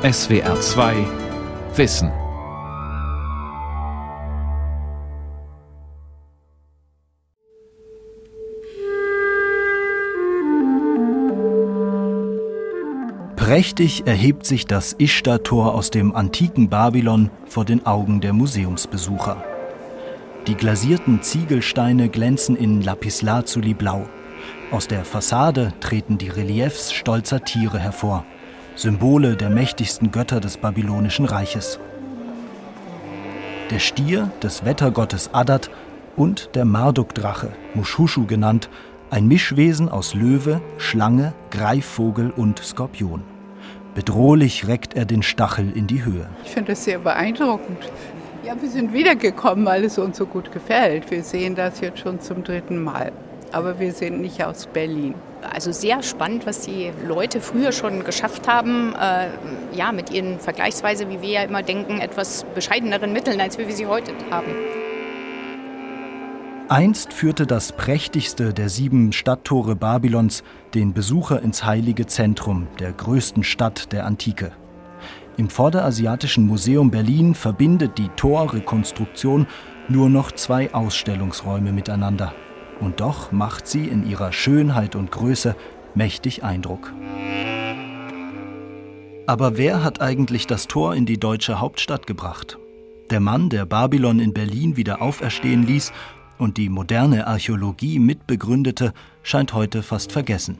SWR 2 Wissen. Prächtig erhebt sich das Ishtar-Tor aus dem antiken Babylon vor den Augen der Museumsbesucher. Die glasierten Ziegelsteine glänzen in Lapislazuli blau. Aus der Fassade treten die Reliefs stolzer Tiere hervor, Symbole der mächtigsten Götter des babylonischen Reiches. Der Stier des Wettergottes Adat und der Marduk-Drache, Mushushu genannt, ein Mischwesen aus Löwe, Schlange, Greifvogel und Skorpion. Bedrohlich reckt er den Stachel in die Höhe. Ich finde das sehr beeindruckend. Ja, wir sind wiedergekommen, weil es uns so gut gefällt. Wir sehen das jetzt schon zum dritten Mal. Aber wir sind nicht aus Berlin. Also sehr spannend, was die Leute früher schon geschafft haben, äh, ja, mit ihren vergleichsweise, wie wir ja immer denken, etwas bescheideneren Mitteln, als wir sie heute haben. Einst führte das prächtigste der sieben Stadttore Babylons den Besucher ins heilige Zentrum der größten Stadt der Antike. Im Vorderasiatischen Museum Berlin verbindet die Torrekonstruktion nur noch zwei Ausstellungsräume miteinander. Und doch macht sie in ihrer Schönheit und Größe mächtig Eindruck. Aber wer hat eigentlich das Tor in die deutsche Hauptstadt gebracht? Der Mann, der Babylon in Berlin wieder auferstehen ließ und die moderne Archäologie mitbegründete, scheint heute fast vergessen.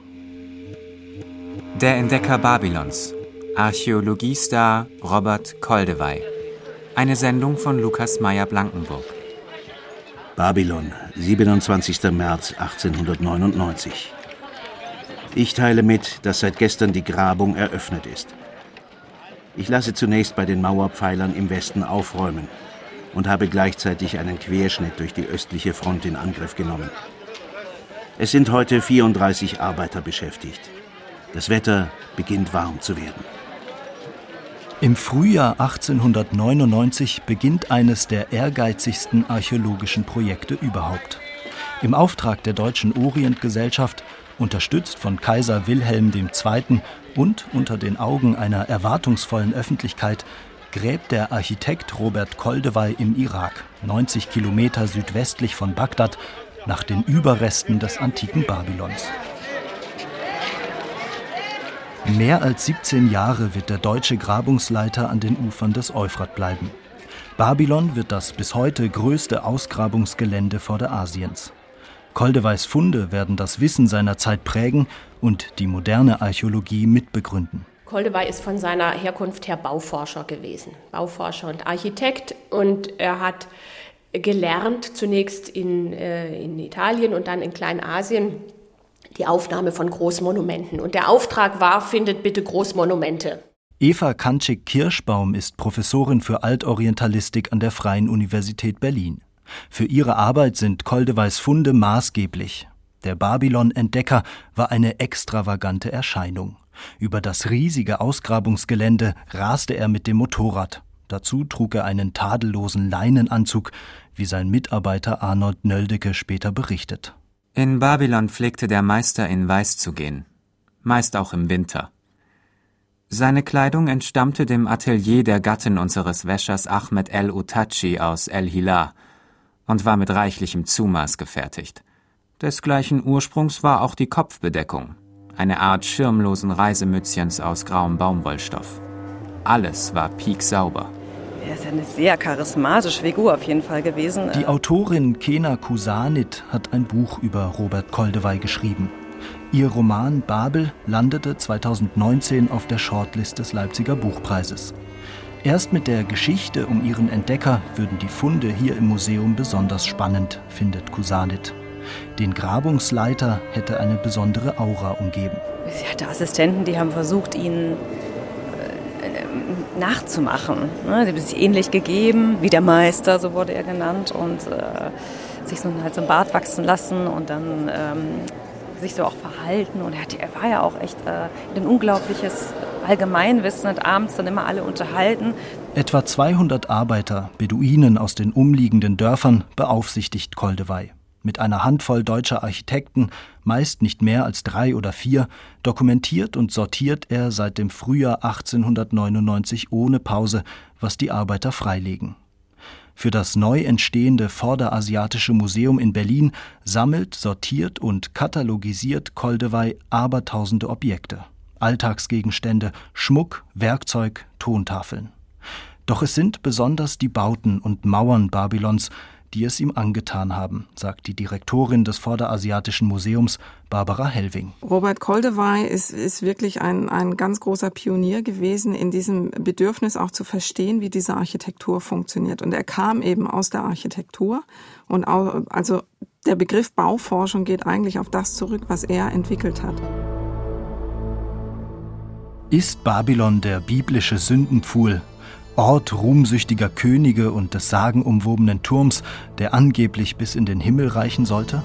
Der Entdecker Babylons, Archäologiestar Robert Koldewey. Eine Sendung von Lukas Meyer-Blankenburg. Babylon, 27. März 1899. Ich teile mit, dass seit gestern die Grabung eröffnet ist. Ich lasse zunächst bei den Mauerpfeilern im Westen aufräumen und habe gleichzeitig einen Querschnitt durch die östliche Front in Angriff genommen. Es sind heute 34 Arbeiter beschäftigt. Das Wetter beginnt warm zu werden. Im Frühjahr 1899 beginnt eines der ehrgeizigsten archäologischen Projekte überhaupt. Im Auftrag der Deutschen Orientgesellschaft, unterstützt von Kaiser Wilhelm II. und unter den Augen einer erwartungsvollen Öffentlichkeit, gräbt der Architekt Robert Koldewey im Irak, 90 Kilometer südwestlich von Bagdad, nach den Überresten des antiken Babylons. Mehr als 17 Jahre wird der deutsche Grabungsleiter an den Ufern des Euphrat bleiben. Babylon wird das bis heute größte Ausgrabungsgelände Vorderasiens. Koldeweis Funde werden das Wissen seiner Zeit prägen und die moderne Archäologie mitbegründen. Koldewey ist von seiner Herkunft her Bauforscher gewesen, Bauforscher und Architekt. Und er hat gelernt, zunächst in, äh, in Italien und dann in Kleinasien, die Aufnahme von Großmonumenten. Und der Auftrag war, findet bitte Großmonumente. Eva Kanczyk-Kirschbaum ist Professorin für Altorientalistik an der Freien Universität Berlin. Für ihre Arbeit sind Koldeweis Funde maßgeblich. Der Babylon-Entdecker war eine extravagante Erscheinung. Über das riesige Ausgrabungsgelände raste er mit dem Motorrad. Dazu trug er einen tadellosen Leinenanzug, wie sein Mitarbeiter Arnold Nöldecke später berichtet. In Babylon pflegte der Meister in Weiß zu gehen, meist auch im Winter. Seine Kleidung entstammte dem Atelier der Gattin unseres Wäschers Ahmed El Utachi aus El Hilah und war mit reichlichem Zumaß gefertigt. Desgleichen Ursprungs war auch die Kopfbedeckung, eine Art schirmlosen Reisemützchens aus grauem Baumwollstoff. Alles war pieksauber. Er ist eine sehr charismatische Figur auf jeden Fall gewesen. Die Autorin Kena Kusanit hat ein Buch über Robert Koldewey geschrieben. Ihr Roman Babel landete 2019 auf der Shortlist des Leipziger Buchpreises. Erst mit der Geschichte um ihren Entdecker würden die Funde hier im Museum besonders spannend, findet Kusanit. Den Grabungsleiter hätte eine besondere Aura umgeben. Sie hatte Assistenten, die haben versucht, ihn nachzumachen. Ne? Sie haben sich ähnlich gegeben, wie der Meister, so wurde er genannt, und äh, sich so halt so ein Bart wachsen lassen und dann ähm, sich so auch verhalten. Und er, hat, er war ja auch echt äh, ein unglaubliches Allgemeinwissen und abends dann immer alle unterhalten. Etwa 200 Arbeiter, Beduinen aus den umliegenden Dörfern, beaufsichtigt Koldewey. Mit einer Handvoll deutscher Architekten, meist nicht mehr als drei oder vier, dokumentiert und sortiert er seit dem Frühjahr 1899 ohne Pause, was die Arbeiter freilegen. Für das neu entstehende Vorderasiatische Museum in Berlin sammelt, sortiert und katalogisiert Koldewey abertausende Objekte. Alltagsgegenstände, Schmuck, Werkzeug, Tontafeln. Doch es sind besonders die Bauten und Mauern Babylons, die es ihm angetan haben, sagt die Direktorin des Vorderasiatischen Museums, Barbara Hellwing. Robert Koldewey ist, ist wirklich ein, ein ganz großer Pionier gewesen in diesem Bedürfnis auch zu verstehen, wie diese Architektur funktioniert. Und er kam eben aus der Architektur und auch, also der Begriff Bauforschung geht eigentlich auf das zurück, was er entwickelt hat. Ist Babylon der biblische Sündenpfuhl, Ort ruhmsüchtiger Könige und des sagenumwobenen Turms, der angeblich bis in den Himmel reichen sollte?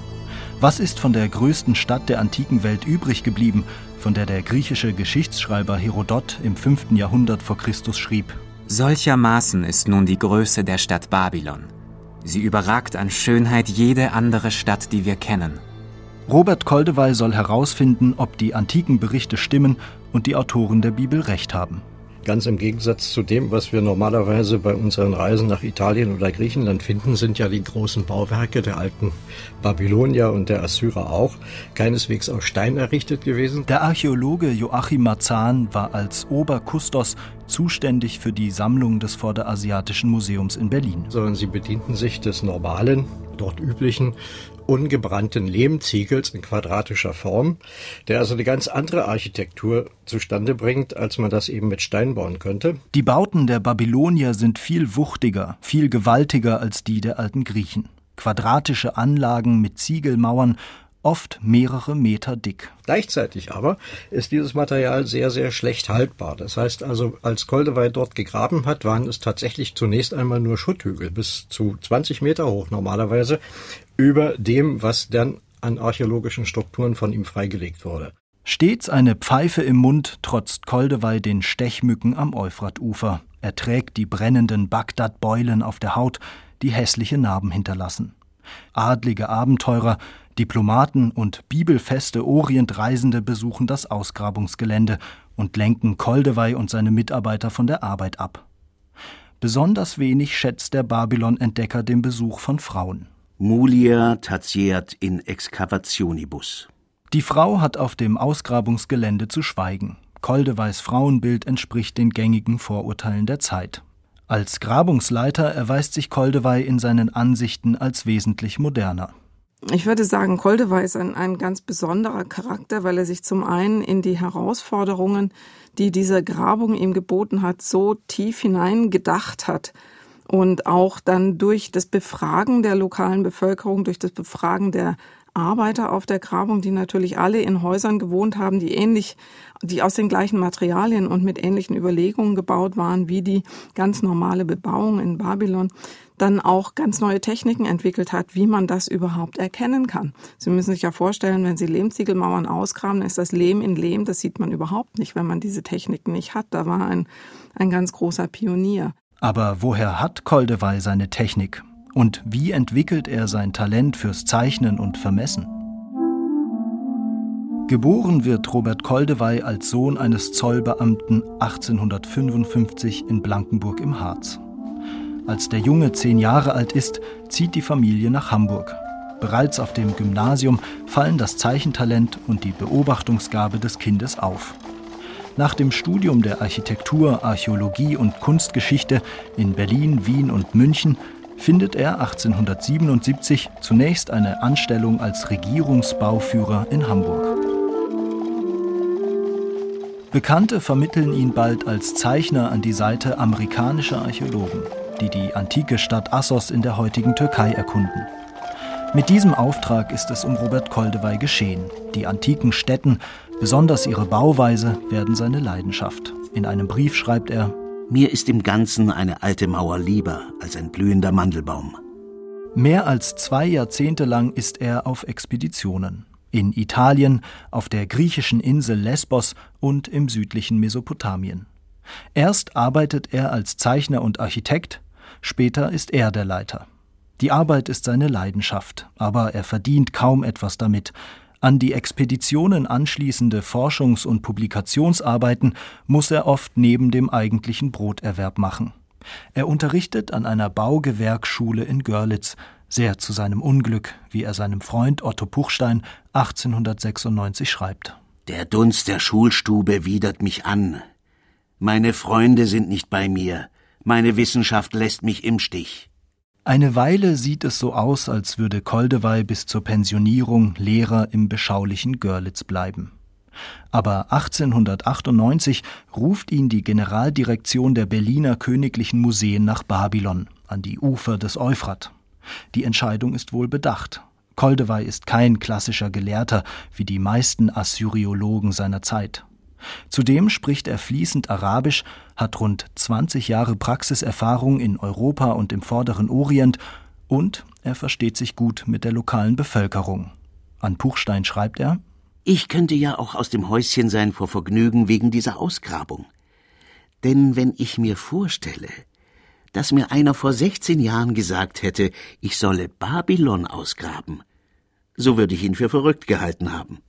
Was ist von der größten Stadt der antiken Welt übrig geblieben, von der der griechische Geschichtsschreiber Herodot im 5. Jahrhundert vor Christus schrieb? Solchermaßen ist nun die Größe der Stadt Babylon. Sie überragt an Schönheit jede andere Stadt, die wir kennen. Robert Koldewey soll herausfinden, ob die antiken Berichte stimmen und die Autoren der Bibel recht haben. Ganz im Gegensatz zu dem, was wir normalerweise bei unseren Reisen nach Italien oder Griechenland finden, sind ja die großen Bauwerke der alten Babylonier und der Assyrer auch keineswegs aus Stein errichtet gewesen. Der Archäologe Joachim Marzahn war als Oberkustos zuständig für die Sammlung des Vorderasiatischen Museums in Berlin. Sondern sie bedienten sich des normalen, dort üblichen ungebrannten Lehmziegels in quadratischer Form, der also eine ganz andere Architektur zustande bringt, als man das eben mit Stein bauen könnte. Die Bauten der Babylonier sind viel wuchtiger, viel gewaltiger als die der alten Griechen. Quadratische Anlagen mit Ziegelmauern oft mehrere Meter dick. Gleichzeitig aber ist dieses Material sehr, sehr schlecht haltbar. Das heißt also, als Koldewey dort gegraben hat, waren es tatsächlich zunächst einmal nur Schutthügel, bis zu 20 Meter hoch normalerweise, über dem, was dann an archäologischen Strukturen von ihm freigelegt wurde. Stets eine Pfeife im Mund trotzt Koldewey den Stechmücken am Euphratufer. Er trägt die brennenden Bagdad-Beulen auf der Haut, die hässliche Narben hinterlassen. Adlige Abenteurer, Diplomaten und bibelfeste Orientreisende besuchen das Ausgrabungsgelände und lenken Koldewey und seine Mitarbeiter von der Arbeit ab. Besonders wenig schätzt der Babylon-Entdecker den Besuch von Frauen. Mulia tatiert in excavationibus. Die Frau hat auf dem Ausgrabungsgelände zu schweigen. Koldeweis Frauenbild entspricht den gängigen Vorurteilen der Zeit. Als Grabungsleiter erweist sich Koldewey in seinen Ansichten als wesentlich moderner. Ich würde sagen, Koldewey ist ein, ein ganz besonderer Charakter, weil er sich zum einen in die Herausforderungen, die diese Grabung ihm geboten hat, so tief hineingedacht hat und auch dann durch das Befragen der lokalen Bevölkerung, durch das Befragen der Arbeiter auf der Grabung, die natürlich alle in Häusern gewohnt haben, die ähnlich, die aus den gleichen Materialien und mit ähnlichen Überlegungen gebaut waren wie die ganz normale Bebauung in Babylon, dann auch ganz neue Techniken entwickelt hat, wie man das überhaupt erkennen kann. Sie müssen sich ja vorstellen, wenn Sie Lehmziegelmauern ausgraben, ist das Lehm in Lehm, das sieht man überhaupt nicht, wenn man diese Techniken nicht hat. Da war ein, ein ganz großer Pionier. Aber woher hat Koldewey seine Technik? Und wie entwickelt er sein Talent fürs Zeichnen und Vermessen? Geboren wird Robert Koldewey als Sohn eines Zollbeamten 1855 in Blankenburg im Harz. Als der Junge zehn Jahre alt ist, zieht die Familie nach Hamburg. Bereits auf dem Gymnasium fallen das Zeichentalent und die Beobachtungsgabe des Kindes auf. Nach dem Studium der Architektur, Archäologie und Kunstgeschichte in Berlin, Wien und München findet er 1877 zunächst eine Anstellung als Regierungsbauführer in Hamburg. Bekannte vermitteln ihn bald als Zeichner an die Seite amerikanischer Archäologen, die die antike Stadt Assos in der heutigen Türkei erkunden. Mit diesem Auftrag ist es um Robert Koldewey geschehen. Die antiken Städten, besonders ihre Bauweise, werden seine Leidenschaft. In einem Brief schreibt er, mir ist im Ganzen eine alte Mauer lieber als ein blühender Mandelbaum. Mehr als zwei Jahrzehnte lang ist er auf Expeditionen. In Italien, auf der griechischen Insel Lesbos und im südlichen Mesopotamien. Erst arbeitet er als Zeichner und Architekt, später ist er der Leiter. Die Arbeit ist seine Leidenschaft, aber er verdient kaum etwas damit. An die Expeditionen anschließende Forschungs- und Publikationsarbeiten muss er oft neben dem eigentlichen Broterwerb machen. Er unterrichtet an einer Baugewerkschule in Görlitz, sehr zu seinem Unglück, wie er seinem Freund Otto Puchstein 1896 schreibt. Der Dunst der Schulstube widert mich an. Meine Freunde sind nicht bei mir. Meine Wissenschaft lässt mich im Stich. Eine Weile sieht es so aus, als würde Koldewey bis zur Pensionierung Lehrer im beschaulichen Görlitz bleiben. Aber 1898 ruft ihn die Generaldirektion der Berliner Königlichen Museen nach Babylon, an die Ufer des Euphrat. Die Entscheidung ist wohl bedacht. Koldewey ist kein klassischer Gelehrter wie die meisten Assyriologen seiner Zeit. Zudem spricht er fließend Arabisch, hat rund 20 Jahre Praxiserfahrung in Europa und im Vorderen Orient und er versteht sich gut mit der lokalen Bevölkerung. An Puchstein schreibt er Ich könnte ja auch aus dem Häuschen sein vor Vergnügen wegen dieser Ausgrabung. Denn wenn ich mir vorstelle, dass mir einer vor 16 Jahren gesagt hätte, ich solle Babylon ausgraben, so würde ich ihn für verrückt gehalten haben.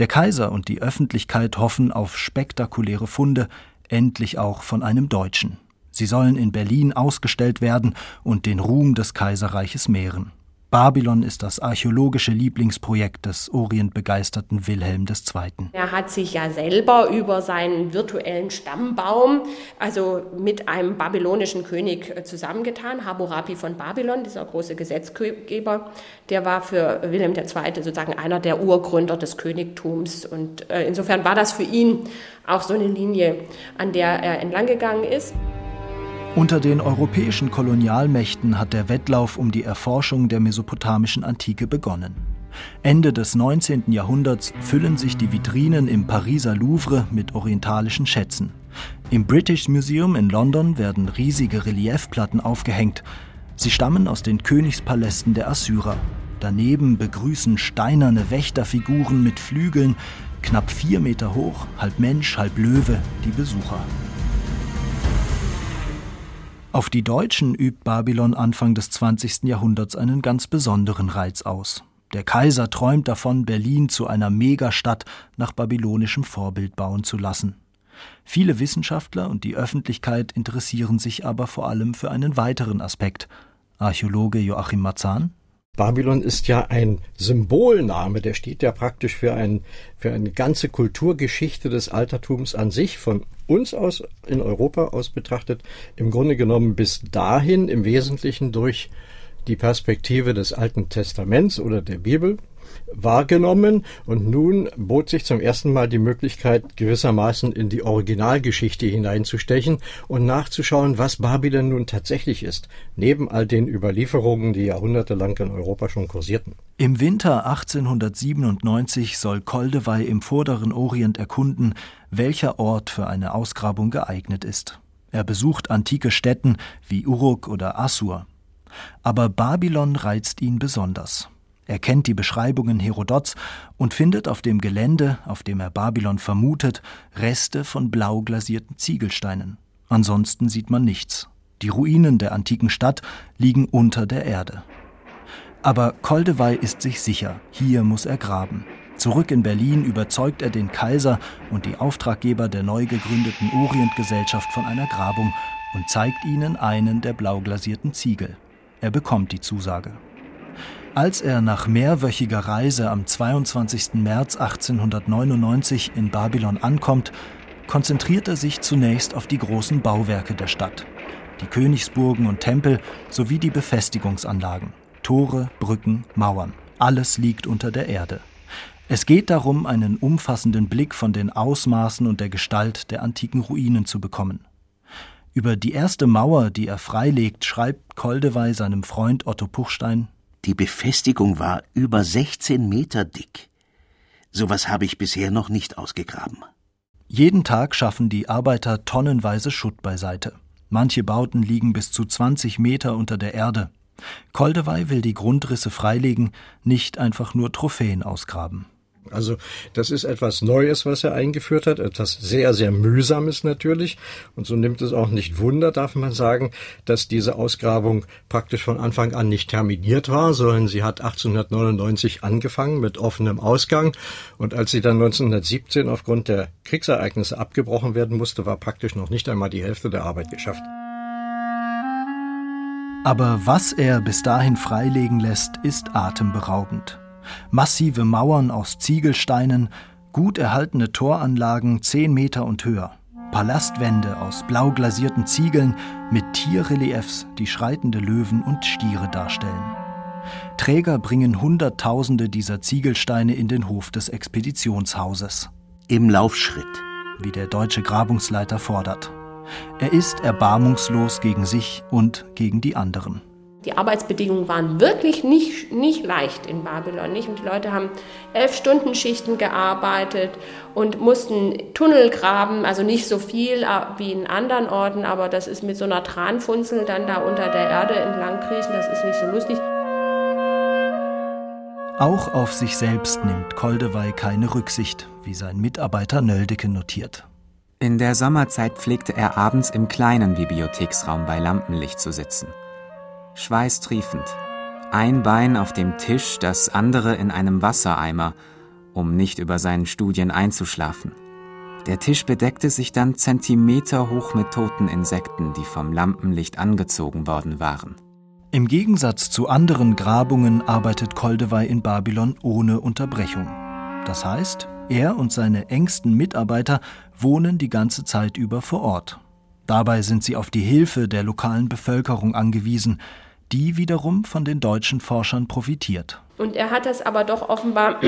Der Kaiser und die Öffentlichkeit hoffen auf spektakuläre Funde, endlich auch von einem Deutschen. Sie sollen in Berlin ausgestellt werden und den Ruhm des Kaiserreiches mehren. Babylon ist das archäologische Lieblingsprojekt des orientbegeisterten Wilhelm II. Er hat sich ja selber über seinen virtuellen Stammbaum, also mit einem babylonischen König äh, zusammengetan, Hammurabi von Babylon, dieser große Gesetzgeber, der war für Wilhelm II. sozusagen einer der Urgründer des Königtums. Und äh, insofern war das für ihn auch so eine Linie, an der er entlang gegangen ist. Unter den europäischen Kolonialmächten hat der Wettlauf um die Erforschung der mesopotamischen Antike begonnen. Ende des 19. Jahrhunderts füllen sich die Vitrinen im Pariser Louvre mit orientalischen Schätzen. Im British Museum in London werden riesige Reliefplatten aufgehängt. Sie stammen aus den Königspalästen der Assyrer. Daneben begrüßen steinerne Wächterfiguren mit Flügeln, knapp vier Meter hoch, halb Mensch, halb Löwe, die Besucher. Auf die Deutschen übt Babylon Anfang des 20. Jahrhunderts einen ganz besonderen Reiz aus. Der Kaiser träumt davon, Berlin zu einer Megastadt nach babylonischem Vorbild bauen zu lassen. Viele Wissenschaftler und die Öffentlichkeit interessieren sich aber vor allem für einen weiteren Aspekt. Archäologe Joachim Marzahn Babylon ist ja ein Symbolname, der steht ja praktisch für, ein, für eine ganze Kulturgeschichte des Altertums an sich, von uns aus, in Europa aus betrachtet, im Grunde genommen bis dahin im Wesentlichen durch die Perspektive des Alten Testaments oder der Bibel wahrgenommen und nun bot sich zum ersten Mal die Möglichkeit, gewissermaßen in die Originalgeschichte hineinzustechen und nachzuschauen, was Babylon nun tatsächlich ist, neben all den Überlieferungen, die jahrhundertelang in Europa schon kursierten. Im Winter 1897 soll Koldewey im vorderen Orient erkunden, welcher Ort für eine Ausgrabung geeignet ist. Er besucht antike Städten wie Uruk oder Assur. Aber Babylon reizt ihn besonders. Er kennt die Beschreibungen Herodots und findet auf dem Gelände, auf dem er Babylon vermutet, Reste von blau glasierten Ziegelsteinen. Ansonsten sieht man nichts. Die Ruinen der antiken Stadt liegen unter der Erde. Aber Koldewey ist sich sicher, hier muss er graben. Zurück in Berlin überzeugt er den Kaiser und die Auftraggeber der neu gegründeten Orientgesellschaft von einer Grabung und zeigt ihnen einen der blau glasierten Ziegel. Er bekommt die Zusage. Als er nach mehrwöchiger Reise am 22. März 1899 in Babylon ankommt, konzentriert er sich zunächst auf die großen Bauwerke der Stadt, die Königsburgen und Tempel sowie die Befestigungsanlagen, Tore, Brücken, Mauern. Alles liegt unter der Erde. Es geht darum, einen umfassenden Blick von den Ausmaßen und der Gestalt der antiken Ruinen zu bekommen. Über die erste Mauer, die er freilegt, schreibt Koldewey seinem Freund Otto Puchstein die Befestigung war über 16 Meter dick. Sowas habe ich bisher noch nicht ausgegraben. Jeden Tag schaffen die Arbeiter tonnenweise Schutt beiseite. Manche Bauten liegen bis zu 20 Meter unter der Erde. Koldewey will die Grundrisse freilegen, nicht einfach nur Trophäen ausgraben. Also das ist etwas Neues, was er eingeführt hat, etwas sehr, sehr mühsames natürlich. Und so nimmt es auch nicht Wunder, darf man sagen, dass diese Ausgrabung praktisch von Anfang an nicht terminiert war, sondern sie hat 1899 angefangen mit offenem Ausgang. Und als sie dann 1917 aufgrund der Kriegsereignisse abgebrochen werden musste, war praktisch noch nicht einmal die Hälfte der Arbeit geschafft. Aber was er bis dahin freilegen lässt, ist atemberaubend. Massive Mauern aus Ziegelsteinen, gut erhaltene Toranlagen zehn Meter und höher, Palastwände aus blau glasierten Ziegeln mit Tierreliefs, die schreitende Löwen und Stiere darstellen. Träger bringen Hunderttausende dieser Ziegelsteine in den Hof des Expeditionshauses. Im Laufschritt, wie der deutsche Grabungsleiter fordert. Er ist erbarmungslos gegen sich und gegen die anderen. Die Arbeitsbedingungen waren wirklich nicht, nicht leicht in Babylon. Nicht? Und die Leute haben elf Stunden Schichten gearbeitet und mussten Tunnel graben, also nicht so viel äh, wie in anderen Orten, aber das ist mit so einer Tranfunzel dann da unter der Erde entlang kriechen, das ist nicht so lustig. Auch auf sich selbst nimmt Koldewey keine Rücksicht, wie sein Mitarbeiter Nöldeke notiert. In der Sommerzeit pflegte er abends im kleinen Bibliotheksraum bei Lampenlicht zu sitzen schweißtriefend. Ein Bein auf dem Tisch, das andere in einem Wassereimer, um nicht über seinen Studien einzuschlafen. Der Tisch bedeckte sich dann zentimeterhoch mit toten Insekten, die vom Lampenlicht angezogen worden waren. Im Gegensatz zu anderen Grabungen arbeitet Koldewey in Babylon ohne Unterbrechung. Das heißt, er und seine engsten Mitarbeiter wohnen die ganze Zeit über vor Ort. Dabei sind sie auf die Hilfe der lokalen Bevölkerung angewiesen, die wiederum von den deutschen Forschern profitiert. Und er hat das aber doch offenbar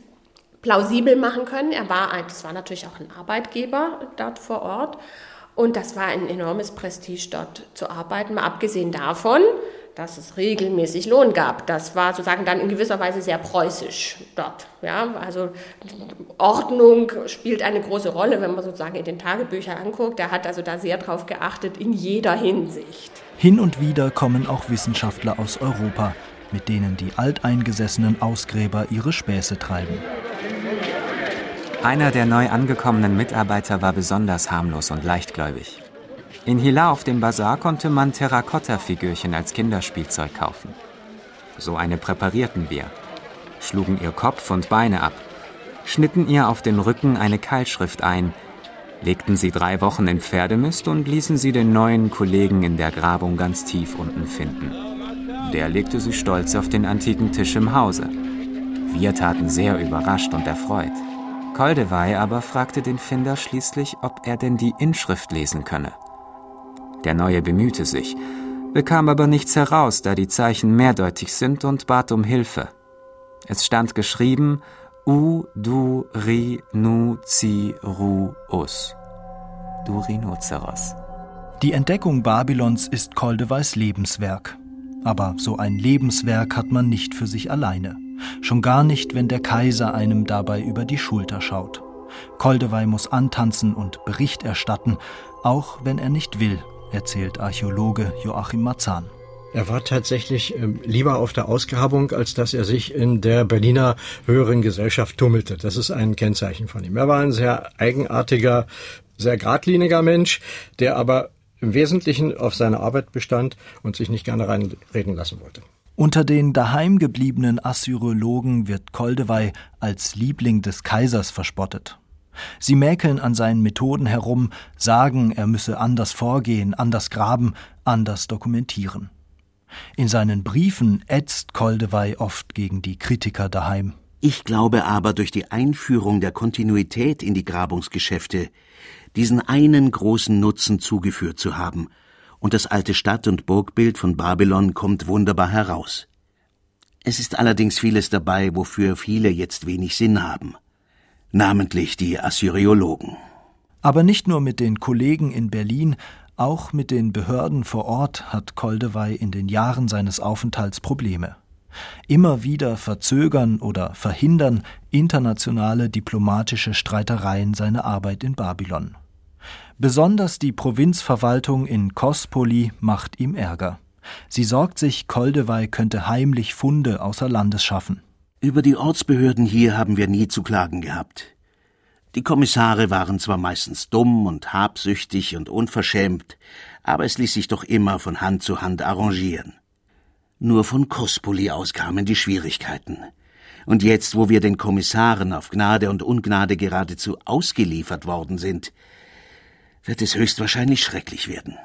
plausibel machen können. Er war, das war natürlich auch ein Arbeitgeber dort vor Ort. Und das war ein enormes Prestige, dort zu arbeiten. Mal abgesehen davon, dass es regelmäßig Lohn gab. Das war sozusagen dann in gewisser Weise sehr preußisch dort. Ja, also Ordnung spielt eine große Rolle, wenn man sozusagen in den Tagebüchern anguckt. Er hat also da sehr drauf geachtet in jeder Hinsicht. Hin und wieder kommen auch Wissenschaftler aus Europa, mit denen die alteingesessenen Ausgräber ihre Späße treiben. Einer der neu angekommenen Mitarbeiter war besonders harmlos und leichtgläubig. In Hila auf dem Bazar konnte man Terrakotta-Figürchen als Kinderspielzeug kaufen. So eine präparierten wir, schlugen ihr Kopf und Beine ab, schnitten ihr auf den Rücken eine Keilschrift ein, legten sie drei Wochen in Pferdemist und ließen sie den neuen Kollegen in der Grabung ganz tief unten finden. Der legte sie stolz auf den antiken Tisch im Hause. Wir taten sehr überrascht und erfreut. Koldewey aber fragte den Finder schließlich, ob er denn die Inschrift lesen könne. Der Neue bemühte sich, bekam aber nichts heraus, da die Zeichen mehrdeutig sind und bat um Hilfe. Es stand geschrieben U du ri nu ci ru us. Du Rhinoceros. Die Entdeckung Babylons ist Koldeweis Lebenswerk. Aber so ein Lebenswerk hat man nicht für sich alleine. Schon gar nicht, wenn der Kaiser einem dabei über die Schulter schaut. Koldewey muss antanzen und Bericht erstatten, auch wenn er nicht will, erzählt Archäologe Joachim Marzahn. Er war tatsächlich ähm, lieber auf der Ausgrabung, als dass er sich in der Berliner höheren Gesellschaft tummelte. Das ist ein Kennzeichen von ihm. Er war ein sehr eigenartiger, sehr geradliniger Mensch, der aber im Wesentlichen auf seine Arbeit bestand und sich nicht gerne reinreden lassen wollte. Unter den daheimgebliebenen Assyriologen wird Koldewey als Liebling des Kaisers verspottet. Sie mäkeln an seinen Methoden herum, sagen, er müsse anders vorgehen, anders graben, anders dokumentieren. In seinen Briefen ätzt Koldewey oft gegen die Kritiker daheim. Ich glaube aber, durch die Einführung der Kontinuität in die Grabungsgeschäfte diesen einen großen Nutzen zugeführt zu haben, und das alte Stadt- und Burgbild von Babylon kommt wunderbar heraus. Es ist allerdings vieles dabei, wofür viele jetzt wenig Sinn haben, namentlich die Assyriologen. Aber nicht nur mit den Kollegen in Berlin auch mit den Behörden vor Ort hat Koldewey in den Jahren seines Aufenthalts Probleme. Immer wieder verzögern oder verhindern internationale diplomatische Streitereien seine Arbeit in Babylon. Besonders die Provinzverwaltung in Kospoli macht ihm Ärger. Sie sorgt sich, Koldewey könnte heimlich Funde außer Landes schaffen. Über die Ortsbehörden hier haben wir nie zu klagen gehabt. Die Kommissare waren zwar meistens dumm und habsüchtig und unverschämt, aber es ließ sich doch immer von Hand zu Hand arrangieren. Nur von Kospoli aus kamen die Schwierigkeiten. Und jetzt, wo wir den Kommissaren auf Gnade und Ungnade geradezu ausgeliefert worden sind, wird es höchstwahrscheinlich schrecklich werden.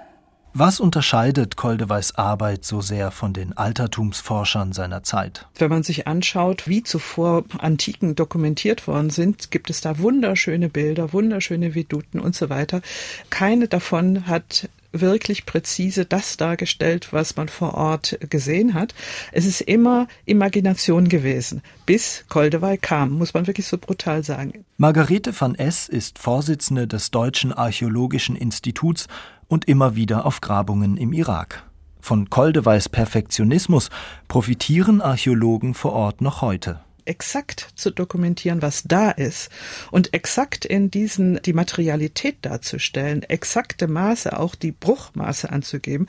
Was unterscheidet Koldeweis Arbeit so sehr von den Altertumsforschern seiner Zeit? Wenn man sich anschaut, wie zuvor Antiken dokumentiert worden sind, gibt es da wunderschöne Bilder, wunderschöne Veduten und so weiter. Keine davon hat wirklich präzise das dargestellt, was man vor Ort gesehen hat. Es ist immer Imagination gewesen, bis Koldewey kam, muss man wirklich so brutal sagen. Margarete van S. ist Vorsitzende des Deutschen Archäologischen Instituts und immer wieder auf Grabungen im Irak. Von Koldeweis Perfektionismus profitieren Archäologen vor Ort noch heute exakt zu dokumentieren, was da ist und exakt in diesen die Materialität darzustellen, exakte Maße, auch die Bruchmaße anzugeben.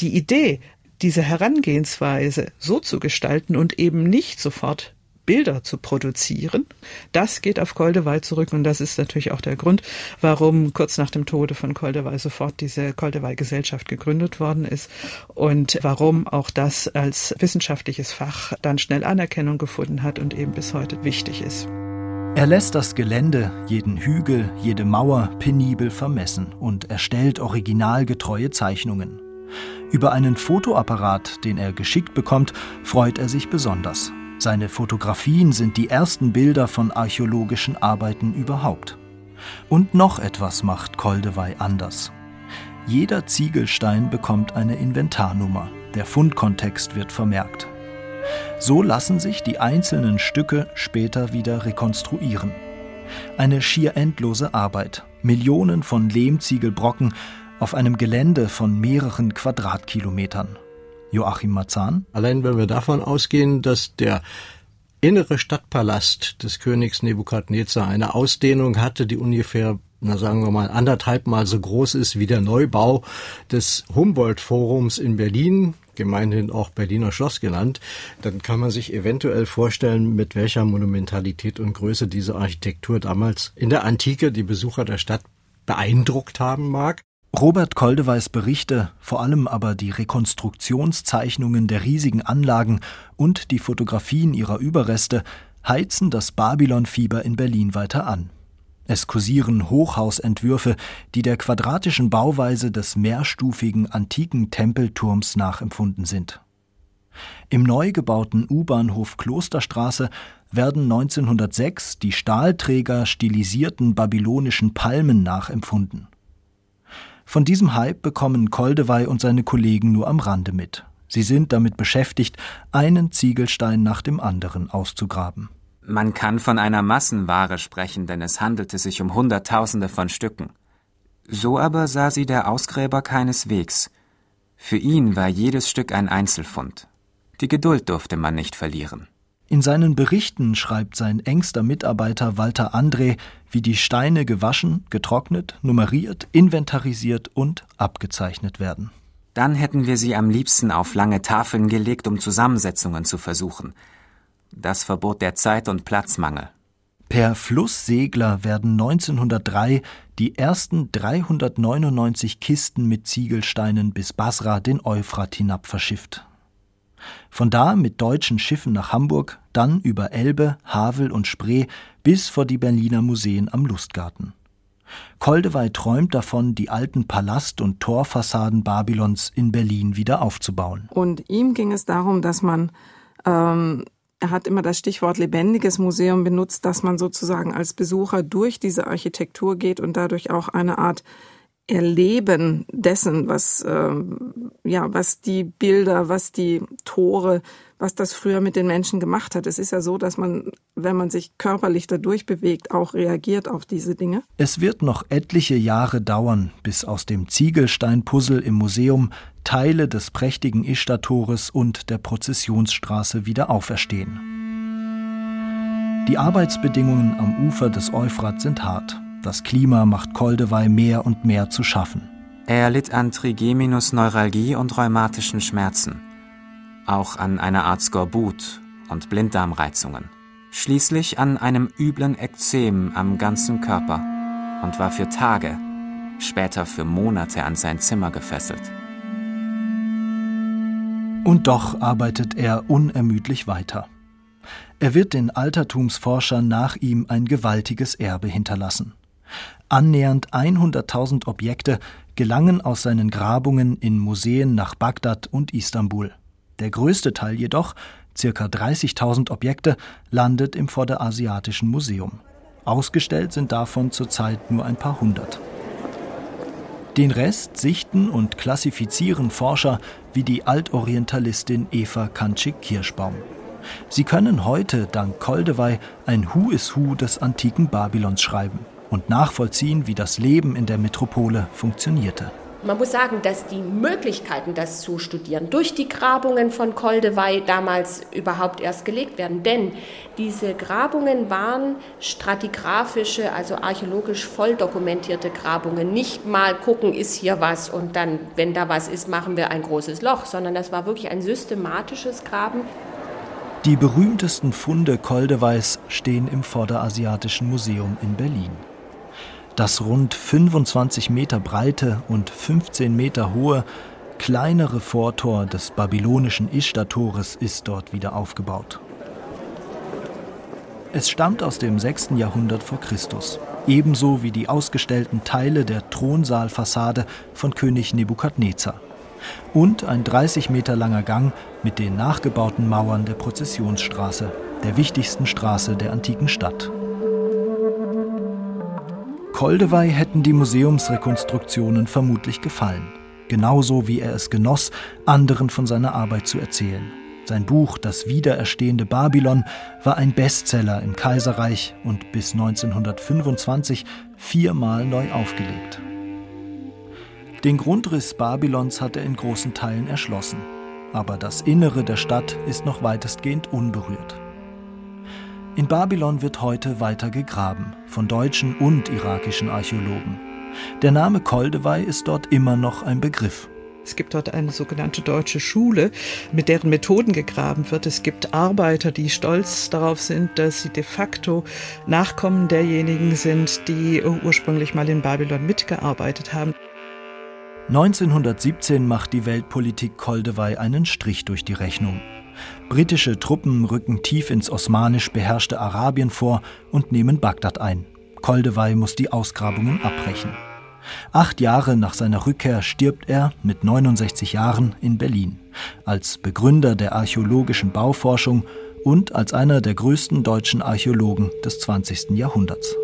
Die Idee, diese Herangehensweise so zu gestalten und eben nicht sofort Bilder zu produzieren. Das geht auf Koldewey zurück und das ist natürlich auch der Grund, warum kurz nach dem Tode von Koldewey sofort diese Koldewey-Gesellschaft gegründet worden ist und warum auch das als wissenschaftliches Fach dann schnell Anerkennung gefunden hat und eben bis heute wichtig ist. Er lässt das Gelände, jeden Hügel, jede Mauer penibel vermessen und erstellt originalgetreue Zeichnungen. Über einen Fotoapparat, den er geschickt bekommt, freut er sich besonders. Seine Fotografien sind die ersten Bilder von archäologischen Arbeiten überhaupt. Und noch etwas macht Koldewey anders. Jeder Ziegelstein bekommt eine Inventarnummer, der Fundkontext wird vermerkt. So lassen sich die einzelnen Stücke später wieder rekonstruieren. Eine schier endlose Arbeit, Millionen von Lehmziegelbrocken auf einem Gelände von mehreren Quadratkilometern. Joachim Marzahn? Allein wenn wir davon ausgehen, dass der innere Stadtpalast des Königs Nebukadnezar eine Ausdehnung hatte, die ungefähr na sagen wir mal anderthalb Mal so groß ist wie der Neubau des Humboldt-Forums in Berlin, gemeinhin auch Berliner Schloss genannt, dann kann man sich eventuell vorstellen, mit welcher Monumentalität und Größe diese Architektur damals in der Antike die Besucher der Stadt beeindruckt haben mag. Robert Koldeweis Berichte, vor allem aber die Rekonstruktionszeichnungen der riesigen Anlagen und die Fotografien ihrer Überreste heizen das Babylon-Fieber in Berlin weiter an. Es kursieren Hochhausentwürfe, die der quadratischen Bauweise des mehrstufigen antiken Tempelturms nachempfunden sind. Im neu gebauten U-Bahnhof Klosterstraße werden 1906 die Stahlträger stilisierten babylonischen Palmen nachempfunden. Von diesem Hype bekommen Koldewey und seine Kollegen nur am Rande mit. Sie sind damit beschäftigt, einen Ziegelstein nach dem anderen auszugraben. Man kann von einer Massenware sprechen, denn es handelte sich um Hunderttausende von Stücken. So aber sah sie der Ausgräber keineswegs. Für ihn war jedes Stück ein Einzelfund. Die Geduld durfte man nicht verlieren. In seinen Berichten schreibt sein engster Mitarbeiter Walter André, wie die Steine gewaschen, getrocknet, nummeriert, inventarisiert und abgezeichnet werden. Dann hätten wir sie am liebsten auf lange Tafeln gelegt, um Zusammensetzungen zu versuchen. Das verbot der Zeit- und Platzmangel. Per Flusssegler werden 1903 die ersten 399 Kisten mit Ziegelsteinen bis Basra den Euphrat hinab verschifft. Von da mit deutschen Schiffen nach Hamburg, dann über Elbe, Havel und Spree bis vor die Berliner Museen am Lustgarten. Koldewey träumt davon, die alten Palast- und Torfassaden Babylons in Berlin wieder aufzubauen. Und ihm ging es darum, dass man, ähm, er hat immer das Stichwort lebendiges Museum benutzt, dass man sozusagen als Besucher durch diese Architektur geht und dadurch auch eine Art Erleben dessen, was, äh, ja, was die Bilder, was die Tore, was das früher mit den Menschen gemacht hat. Es ist ja so, dass man, wenn man sich körperlich dadurch bewegt, auch reagiert auf diese Dinge. Es wird noch etliche Jahre dauern, bis aus dem Ziegelsteinpuzzle im Museum Teile des prächtigen Ishtar-Tores und der Prozessionsstraße wieder auferstehen. Die Arbeitsbedingungen am Ufer des Euphrat sind hart. Das Klima macht Koldewey mehr und mehr zu schaffen. Er litt an Trigeminusneuralgie und rheumatischen Schmerzen. Auch an einer Art Skorbut, und Blinddarmreizungen. Schließlich an einem üblen Ekzem am ganzen Körper und war für Tage, später für Monate an sein Zimmer gefesselt. Und doch arbeitet er unermüdlich weiter. Er wird den Altertumsforschern nach ihm ein gewaltiges Erbe hinterlassen. Annähernd 100.000 Objekte gelangen aus seinen Grabungen in Museen nach Bagdad und Istanbul. Der größte Teil jedoch, circa 30.000 Objekte, landet im Vorderasiatischen Museum. Ausgestellt sind davon zurzeit nur ein paar hundert. Den Rest sichten und klassifizieren Forscher wie die Altorientalistin Eva Kanczyk-Kirschbaum. Sie können heute dank Koldewey ein Who is Who des antiken Babylons schreiben und nachvollziehen, wie das Leben in der Metropole funktionierte. Man muss sagen, dass die Möglichkeiten, das zu studieren, durch die Grabungen von Koldewey damals überhaupt erst gelegt werden. Denn diese Grabungen waren stratigraphische, also archäologisch voll dokumentierte Grabungen. Nicht mal gucken, ist hier was und dann, wenn da was ist, machen wir ein großes Loch, sondern das war wirklich ein systematisches Graben. Die berühmtesten Funde Koldeweis stehen im Vorderasiatischen Museum in Berlin. Das rund 25 Meter breite und 15 Meter hohe kleinere Vortor des babylonischen Ishtar-Tores ist dort wieder aufgebaut. Es stammt aus dem 6. Jahrhundert vor Christus, ebenso wie die ausgestellten Teile der Thronsaalfassade von König Nebukadnezar und ein 30 Meter langer Gang mit den nachgebauten Mauern der Prozessionsstraße, der wichtigsten Straße der antiken Stadt. Koldewey hätten die Museumsrekonstruktionen vermutlich gefallen, genauso wie er es genoss, anderen von seiner Arbeit zu erzählen. Sein Buch Das wiedererstehende Babylon war ein Bestseller im Kaiserreich und bis 1925 viermal neu aufgelegt. Den Grundriss Babylons hat er in großen Teilen erschlossen, aber das Innere der Stadt ist noch weitestgehend unberührt. In Babylon wird heute weiter gegraben, von deutschen und irakischen Archäologen. Der Name Koldewey ist dort immer noch ein Begriff. Es gibt dort eine sogenannte deutsche Schule, mit deren Methoden gegraben wird. Es gibt Arbeiter, die stolz darauf sind, dass sie de facto Nachkommen derjenigen sind, die ursprünglich mal in Babylon mitgearbeitet haben. 1917 macht die Weltpolitik Koldewey einen Strich durch die Rechnung. Britische Truppen rücken tief ins osmanisch beherrschte Arabien vor und nehmen Bagdad ein. Koldewey muss die Ausgrabungen abbrechen. Acht Jahre nach seiner Rückkehr stirbt er mit 69 Jahren in Berlin, als Begründer der archäologischen Bauforschung und als einer der größten deutschen Archäologen des 20. Jahrhunderts.